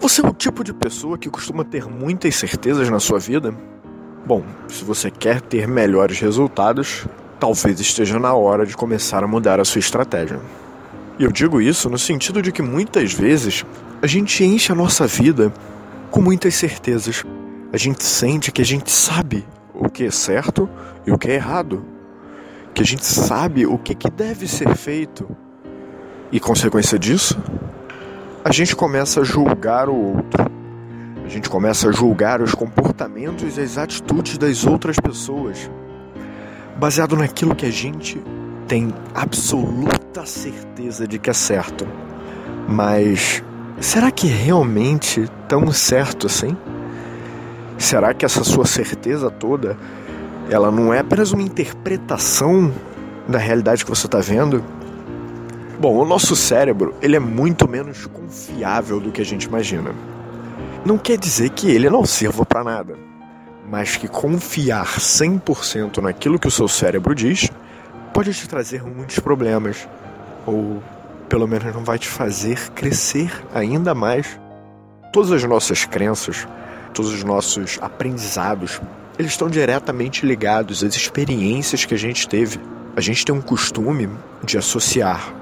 Você é o tipo de pessoa que costuma ter muitas certezas na sua vida? Bom, se você quer ter melhores resultados, talvez esteja na hora de começar a mudar a sua estratégia. E eu digo isso no sentido de que muitas vezes a gente enche a nossa vida com muitas certezas. A gente sente que a gente sabe o que é certo e o que é errado. Que a gente sabe o que, que deve ser feito. E consequência disso, a gente começa a julgar o outro. A gente começa a julgar os comportamentos e as atitudes das outras pessoas, baseado naquilo que a gente tem absoluta certeza de que é certo. Mas será que é realmente tão certo assim? Será que essa sua certeza toda, ela não é apenas uma interpretação da realidade que você está vendo? Bom, o nosso cérebro ele é muito menos confiável do que a gente imagina. Não quer dizer que ele não sirva para nada, mas que confiar 100% naquilo que o seu cérebro diz pode te trazer muitos problemas, ou pelo menos não vai te fazer crescer ainda mais. Todas as nossas crenças, todos os nossos aprendizados, eles estão diretamente ligados às experiências que a gente teve. A gente tem um costume de associar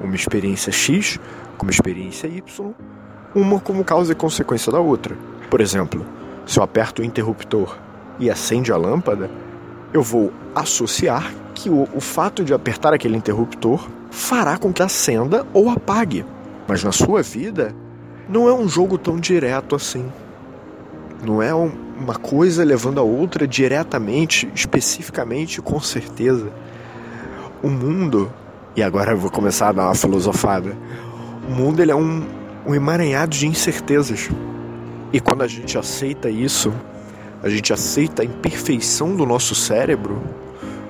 uma experiência X com uma experiência Y, uma como causa e consequência da outra. Por exemplo, se eu aperto o interruptor e acende a lâmpada, eu vou associar que o, o fato de apertar aquele interruptor fará com que acenda ou apague. Mas na sua vida, não é um jogo tão direto assim. Não é um, uma coisa levando a outra diretamente, especificamente, com certeza. O mundo e agora eu vou começar a dar uma filosofada. O mundo ele é um, um emaranhado de incertezas. E quando a gente aceita isso, a gente aceita a imperfeição do nosso cérebro,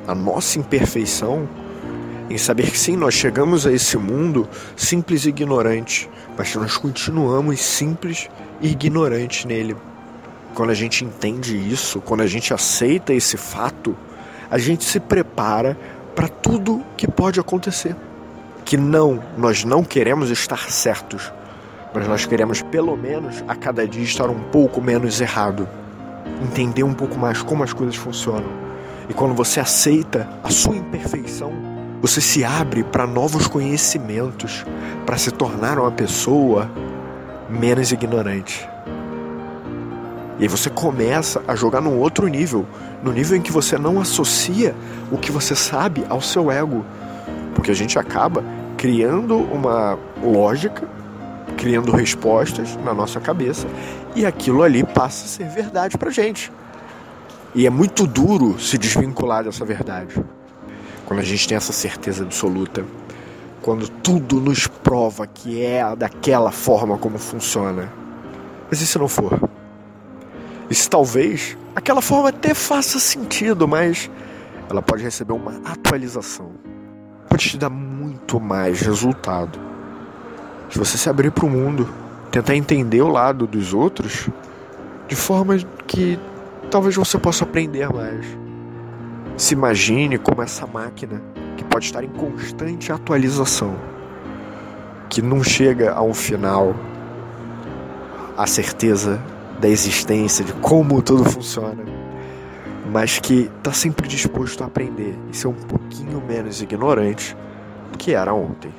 a nossa imperfeição, em saber que sim, nós chegamos a esse mundo simples e ignorante, mas nós continuamos simples e ignorantes nele. Quando a gente entende isso, quando a gente aceita esse fato, a gente se prepara para tudo que pode acontecer. Que não, nós não queremos estar certos, mas nós queremos pelo menos a cada dia estar um pouco menos errado, entender um pouco mais como as coisas funcionam. E quando você aceita a sua imperfeição, você se abre para novos conhecimentos, para se tornar uma pessoa menos ignorante. E aí você começa a jogar num outro nível, no nível em que você não associa o que você sabe ao seu ego. Porque a gente acaba criando uma lógica, criando respostas na nossa cabeça, e aquilo ali passa a ser verdade pra gente. E é muito duro se desvincular dessa verdade. Quando a gente tem essa certeza absoluta, quando tudo nos prova que é daquela forma como funciona. Mas e se não for? Se talvez aquela forma até faça sentido, mas ela pode receber uma atualização. Pode te dar muito mais resultado. Se você se abrir para o mundo, tentar entender o lado dos outros de forma que talvez você possa aprender mais. Se imagine como essa máquina que pode estar em constante atualização, que não chega a um final, a certeza da existência, de como tudo funciona, mas que está sempre disposto a aprender e ser um pouquinho menos ignorante do que era ontem.